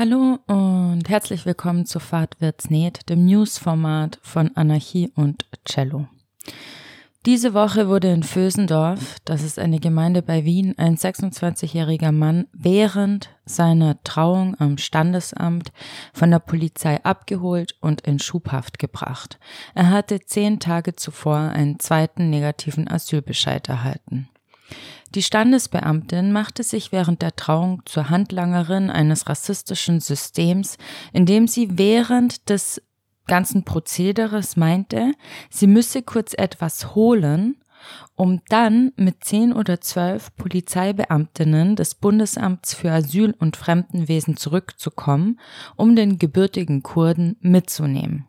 Hallo und herzlich willkommen zu Fahrt wird's näht, dem Newsformat von Anarchie und Cello. Diese Woche wurde in Vösendorf, das ist eine Gemeinde bei Wien, ein 26-jähriger Mann während seiner Trauung am Standesamt von der Polizei abgeholt und in Schubhaft gebracht. Er hatte zehn Tage zuvor einen zweiten negativen Asylbescheid erhalten. Die Standesbeamtin machte sich während der Trauung zur Handlangerin eines rassistischen Systems, indem sie während des ganzen Prozederes meinte, sie müsse kurz etwas holen, um dann mit zehn oder zwölf Polizeibeamtinnen des Bundesamts für Asyl und Fremdenwesen zurückzukommen, um den gebürtigen Kurden mitzunehmen.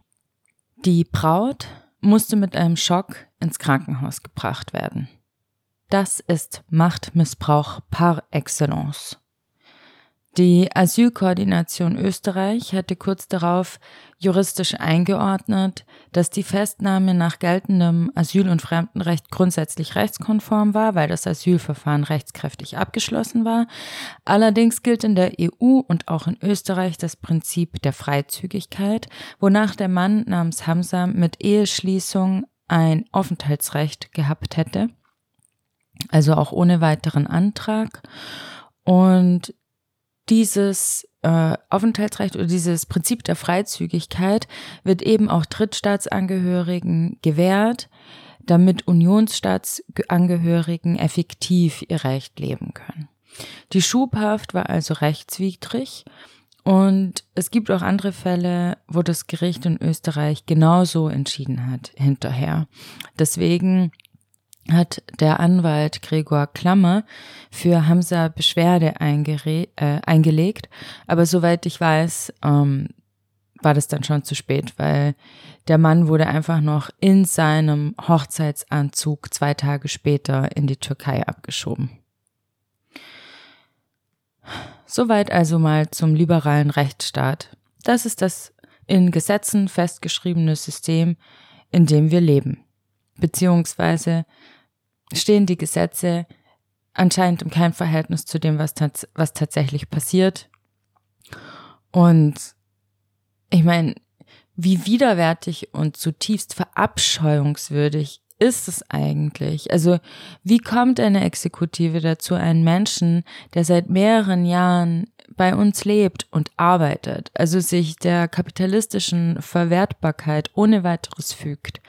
Die Braut musste mit einem Schock ins Krankenhaus gebracht werden. Das ist Machtmissbrauch par excellence. Die Asylkoordination Österreich hatte kurz darauf juristisch eingeordnet, dass die Festnahme nach geltendem Asyl- und Fremdenrecht grundsätzlich rechtskonform war, weil das Asylverfahren rechtskräftig abgeschlossen war. Allerdings gilt in der EU und auch in Österreich das Prinzip der Freizügigkeit, wonach der Mann namens Hamza mit Eheschließung ein Aufenthaltsrecht gehabt hätte, also auch ohne weiteren Antrag. Und dieses äh, Aufenthaltsrecht oder dieses Prinzip der Freizügigkeit wird eben auch Drittstaatsangehörigen gewährt, damit Unionsstaatsangehörigen effektiv ihr Recht leben können. Die Schubhaft war also rechtswidrig und es gibt auch andere Fälle, wo das Gericht in Österreich genauso entschieden hat hinterher. Deswegen hat der Anwalt Gregor Klammer für Hamza Beschwerde äh, eingelegt. Aber soweit ich weiß, ähm, war das dann schon zu spät, weil der Mann wurde einfach noch in seinem Hochzeitsanzug zwei Tage später in die Türkei abgeschoben. Soweit also mal zum liberalen Rechtsstaat. Das ist das in Gesetzen festgeschriebene System, in dem wir leben. Beziehungsweise stehen die Gesetze anscheinend in keinem Verhältnis zu dem, was, tats was tatsächlich passiert. Und ich meine, wie widerwärtig und zutiefst verabscheuungswürdig ist es eigentlich? Also, wie kommt eine Exekutive dazu, einen Menschen, der seit mehreren Jahren bei uns lebt und arbeitet, also sich der kapitalistischen Verwertbarkeit ohne weiteres fügt,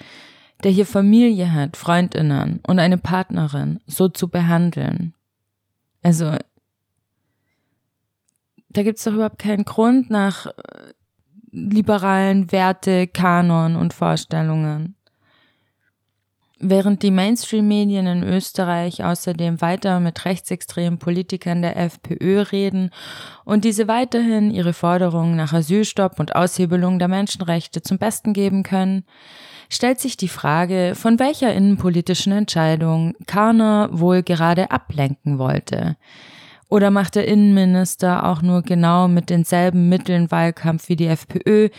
der hier Familie hat, Freundinnen und eine Partnerin, so zu behandeln. Also, da gibt's doch überhaupt keinen Grund nach äh, liberalen Werte, Kanon und Vorstellungen. Während die Mainstream-Medien in Österreich außerdem weiter mit rechtsextremen Politikern der FPÖ reden und diese weiterhin ihre Forderungen nach Asylstopp und Aushebelung der Menschenrechte zum Besten geben können, stellt sich die Frage, von welcher innenpolitischen Entscheidung Karner wohl gerade ablenken wollte. Oder macht der Innenminister auch nur genau mit denselben Mitteln Wahlkampf wie die FPÖ,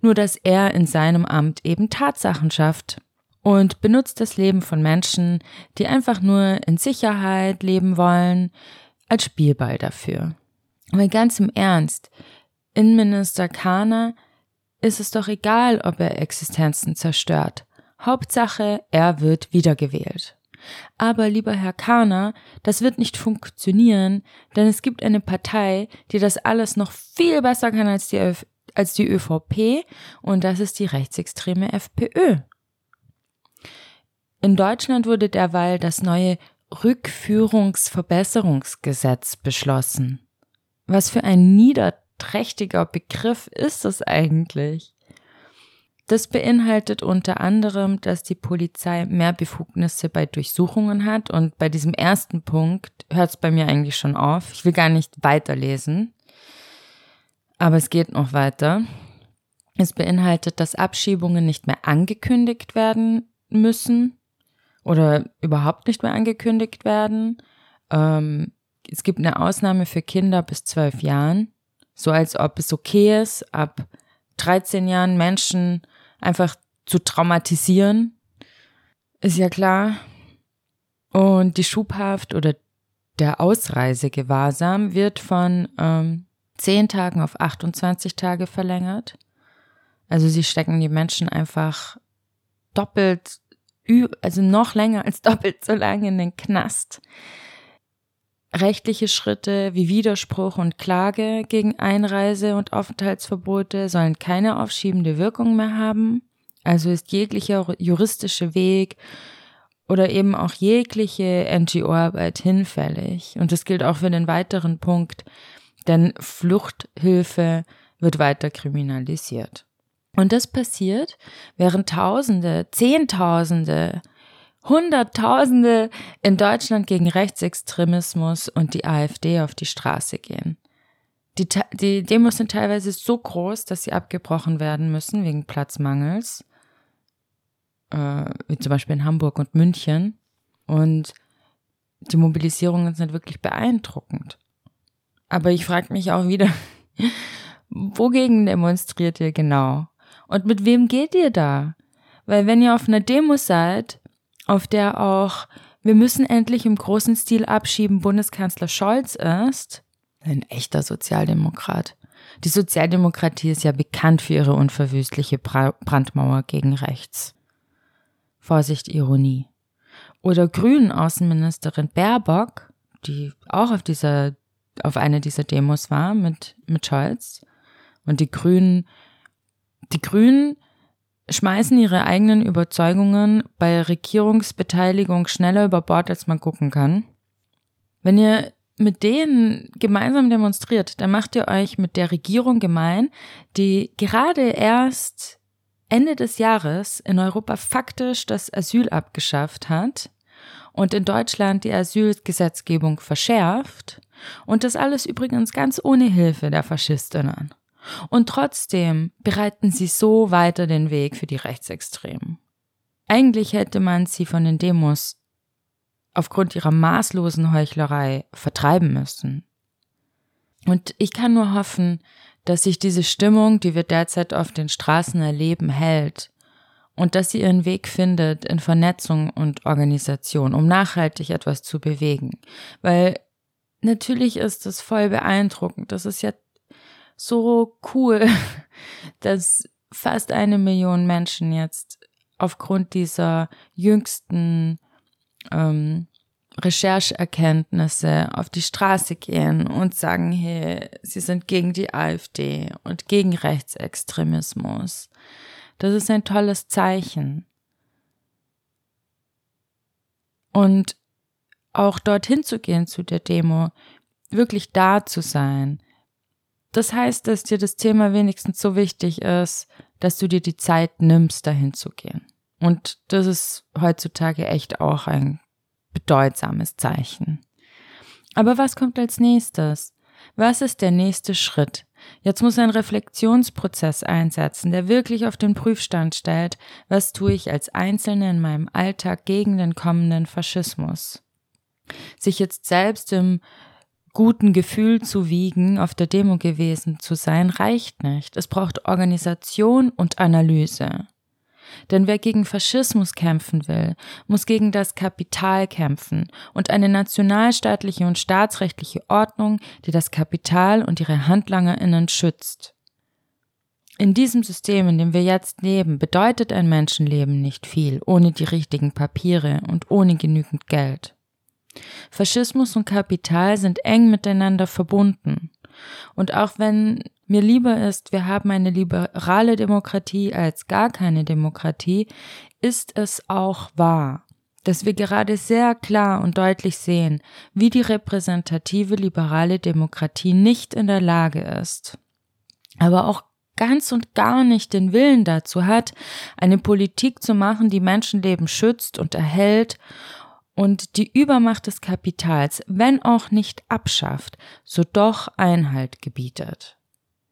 nur dass er in seinem Amt eben Tatsachen schafft und benutzt das Leben von Menschen, die einfach nur in Sicherheit leben wollen, als Spielball dafür. Aber ganz im Ernst, Innenminister Kahner ist es doch egal, ob er Existenzen zerstört. Hauptsache, er wird wiedergewählt. Aber lieber Herr Kahner, das wird nicht funktionieren, denn es gibt eine Partei, die das alles noch viel besser kann als die, Öf als die ÖVP und das ist die rechtsextreme FPÖ. In Deutschland wurde derweil das neue Rückführungsverbesserungsgesetz beschlossen. Was für ein nieder trächtiger Begriff ist es eigentlich? Das beinhaltet unter anderem, dass die Polizei mehr Befugnisse bei Durchsuchungen hat und bei diesem ersten Punkt hört es bei mir eigentlich schon auf. Ich will gar nicht weiterlesen, aber es geht noch weiter. Es beinhaltet, dass Abschiebungen nicht mehr angekündigt werden müssen oder überhaupt nicht mehr angekündigt werden. Ähm, es gibt eine Ausnahme für Kinder bis zwölf Jahren. So als ob es okay ist, ab 13 Jahren Menschen einfach zu traumatisieren. Ist ja klar. Und die Schubhaft oder der Ausreisegewahrsam wird von ähm, 10 Tagen auf 28 Tage verlängert. Also sie stecken die Menschen einfach doppelt, also noch länger als doppelt so lange in den Knast. Rechtliche Schritte wie Widerspruch und Klage gegen Einreise- und Aufenthaltsverbote sollen keine aufschiebende Wirkung mehr haben. Also ist jeglicher juristische Weg oder eben auch jegliche NGO-Arbeit hinfällig. Und das gilt auch für den weiteren Punkt, denn Fluchthilfe wird weiter kriminalisiert. Und das passiert, während Tausende, Zehntausende, Hunderttausende in Deutschland gegen Rechtsextremismus und die AfD auf die Straße gehen. Die, die Demos sind teilweise so groß, dass sie abgebrochen werden müssen wegen Platzmangels, äh, wie zum Beispiel in Hamburg und München. Und die Mobilisierungen sind wirklich beeindruckend. Aber ich frage mich auch wieder, wogegen demonstriert ihr genau? Und mit wem geht ihr da? Weil wenn ihr auf einer Demo seid, auf der auch wir müssen endlich im großen Stil abschieben Bundeskanzler Scholz ist, ein echter Sozialdemokrat. Die Sozialdemokratie ist ja bekannt für ihre unverwüstliche Brandmauer gegen rechts. Vorsicht, Ironie. Oder Grünen Außenministerin Baerbock, die auch auf dieser, auf einer dieser Demos war mit, mit Scholz. Und die Grünen die Grünen schmeißen ihre eigenen Überzeugungen bei Regierungsbeteiligung schneller über Bord, als man gucken kann. Wenn ihr mit denen gemeinsam demonstriert, dann macht ihr euch mit der Regierung gemein, die gerade erst Ende des Jahres in Europa faktisch das Asyl abgeschafft hat und in Deutschland die Asylgesetzgebung verschärft und das alles übrigens ganz ohne Hilfe der Faschistinnen. Und trotzdem bereiten sie so weiter den Weg für die Rechtsextremen. Eigentlich hätte man sie von den Demos aufgrund ihrer maßlosen Heuchlerei vertreiben müssen. Und ich kann nur hoffen, dass sich diese Stimmung, die wir derzeit auf den Straßen erleben, hält und dass sie ihren Weg findet in Vernetzung und Organisation, um nachhaltig etwas zu bewegen. Weil natürlich ist es voll beeindruckend. Das ist ja so cool, dass fast eine Million Menschen jetzt aufgrund dieser jüngsten ähm, Rechercherkenntnisse auf die Straße gehen und sagen, hey, sie sind gegen die AfD und gegen Rechtsextremismus. Das ist ein tolles Zeichen. Und auch dorthin zu gehen zu der Demo, wirklich da zu sein, das heißt, dass dir das Thema wenigstens so wichtig ist, dass du dir die Zeit nimmst, dahin zu gehen. Und das ist heutzutage echt auch ein bedeutsames Zeichen. Aber was kommt als nächstes? Was ist der nächste Schritt? Jetzt muss ein Reflexionsprozess einsetzen, der wirklich auf den Prüfstand stellt, was tue ich als Einzelne in meinem Alltag gegen den kommenden Faschismus. Sich jetzt selbst im guten Gefühl zu wiegen, auf der Demo gewesen zu sein, reicht nicht. Es braucht Organisation und Analyse. Denn wer gegen Faschismus kämpfen will, muss gegen das Kapital kämpfen und eine nationalstaatliche und staatsrechtliche Ordnung, die das Kapital und ihre Handlangerinnen schützt. In diesem System, in dem wir jetzt leben, bedeutet ein Menschenleben nicht viel ohne die richtigen Papiere und ohne genügend Geld. Faschismus und Kapital sind eng miteinander verbunden. Und auch wenn mir lieber ist, wir haben eine liberale Demokratie als gar keine Demokratie, ist es auch wahr, dass wir gerade sehr klar und deutlich sehen, wie die repräsentative liberale Demokratie nicht in der Lage ist, aber auch ganz und gar nicht den Willen dazu hat, eine Politik zu machen, die Menschenleben schützt und erhält und die Übermacht des Kapitals, wenn auch nicht abschafft, so doch Einhalt gebietet.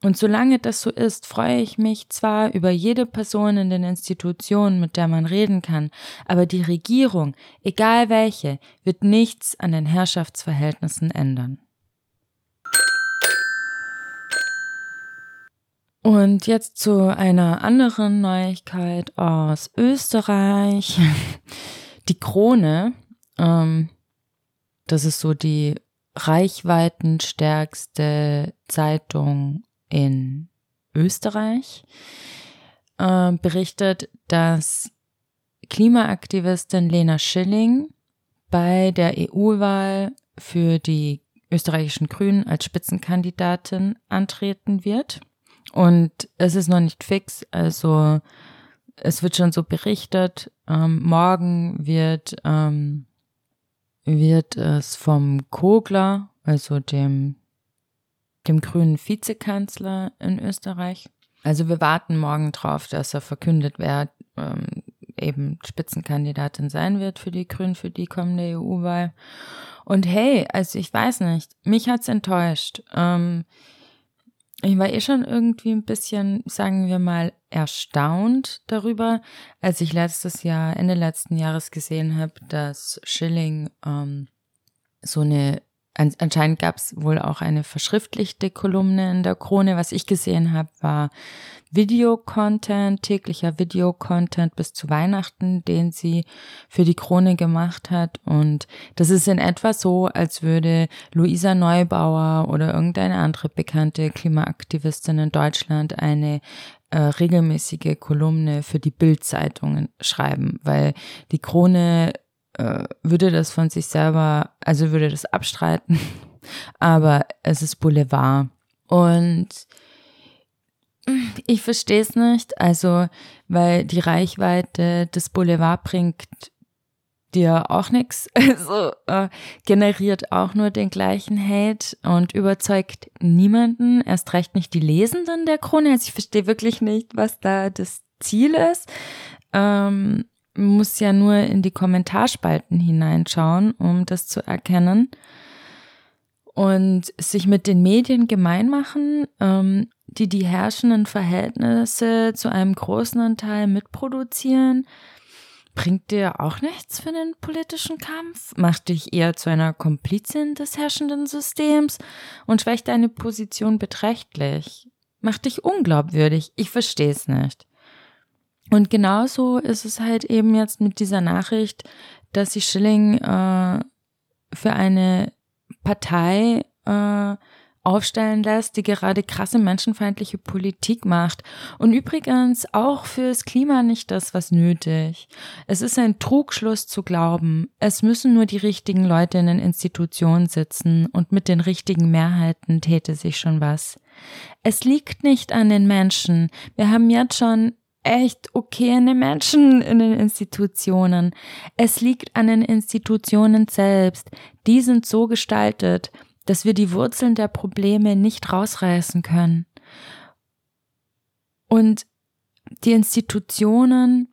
Und solange das so ist, freue ich mich zwar über jede Person in den Institutionen, mit der man reden kann, aber die Regierung, egal welche, wird nichts an den Herrschaftsverhältnissen ändern. Und jetzt zu einer anderen Neuigkeit aus Österreich. Die Krone ähm, das ist so die reichweitenstärkste Zeitung in Österreich äh, berichtet, dass Klimaaktivistin Lena Schilling bei der EU-Wahl für die österreichischen Grünen als Spitzenkandidatin antreten wird. Und es ist noch nicht fix, also es wird schon so berichtet. Ähm, morgen wird, ähm, wird es vom Kogler, also dem, dem grünen Vizekanzler in Österreich. Also wir warten morgen drauf, dass er verkündet, wer ähm, eben Spitzenkandidatin sein wird für die Grünen für die kommende EU-Wahl. Und hey, also ich weiß nicht, mich hat's enttäuscht. Ähm, ich war eh schon irgendwie ein bisschen, sagen wir mal, erstaunt darüber, als ich letztes Jahr, Ende letzten Jahres gesehen habe, dass Schilling ähm, so eine Anscheinend gab es wohl auch eine verschriftlichte Kolumne in der Krone. Was ich gesehen habe, war Videocontent, täglicher Videocontent bis zu Weihnachten, den sie für die Krone gemacht hat. Und das ist in etwa so, als würde Luisa Neubauer oder irgendeine andere bekannte Klimaaktivistin in Deutschland eine äh, regelmäßige Kolumne für die Bildzeitungen schreiben, weil die Krone äh, würde das von sich selber, also würde das abstreiten, aber es ist Boulevard. Und ich verstehe es nicht, also weil die Reichweite des Boulevard bringt dir auch nichts, also äh, generiert auch nur den gleichen Hate und überzeugt niemanden, erst recht nicht die Lesenden der Krone. Also ich verstehe wirklich nicht, was da das Ziel ist. Ähm, muss ja nur in die Kommentarspalten hineinschauen, um das zu erkennen. Und sich mit den Medien gemein machen, ähm, die die herrschenden Verhältnisse zu einem großen Anteil mitproduzieren, bringt dir auch nichts für den politischen Kampf, macht dich eher zu einer Komplizin des herrschenden Systems und schwächt deine Position beträchtlich, macht dich unglaubwürdig. Ich verstehe es nicht. Und genauso ist es halt eben jetzt mit dieser Nachricht, dass sie Schilling äh, für eine Partei äh, aufstellen lässt, die gerade krasse menschenfeindliche Politik macht. Und übrigens auch fürs Klima nicht das, was nötig. Es ist ein Trugschluss zu glauben, es müssen nur die richtigen Leute in den Institutionen sitzen und mit den richtigen Mehrheiten täte sich schon was. Es liegt nicht an den Menschen. Wir haben jetzt schon echt okayene Menschen in den Institutionen. Es liegt an den Institutionen selbst. Die sind so gestaltet, dass wir die Wurzeln der Probleme nicht rausreißen können. Und die Institutionen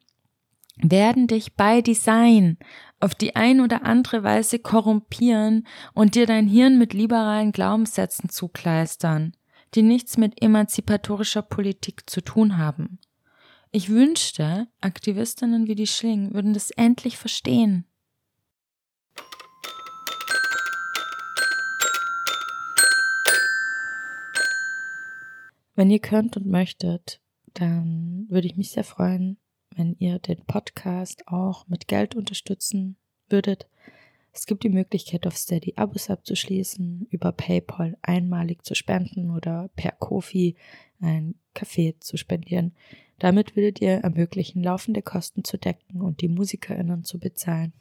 werden dich bei Design auf die ein oder andere Weise korrumpieren und dir dein Hirn mit liberalen Glaubenssätzen zukleistern, die nichts mit emanzipatorischer Politik zu tun haben. Ich wünschte, Aktivistinnen wie die Schling würden das endlich verstehen. Wenn ihr könnt und möchtet, dann würde ich mich sehr freuen, wenn ihr den Podcast auch mit Geld unterstützen würdet. Es gibt die Möglichkeit, auf Steady Abos abzuschließen, über PayPal einmalig zu spenden oder per Kofi ein Kaffee zu spendieren. Damit würdet ihr ermöglichen, laufende Kosten zu decken und die MusikerInnen zu bezahlen.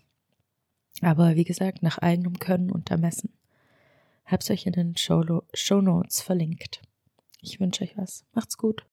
Aber wie gesagt, nach eigenem Können und Ermessen. Hab's euch in den Show, Notes verlinkt. Ich wünsche euch was. Macht's gut.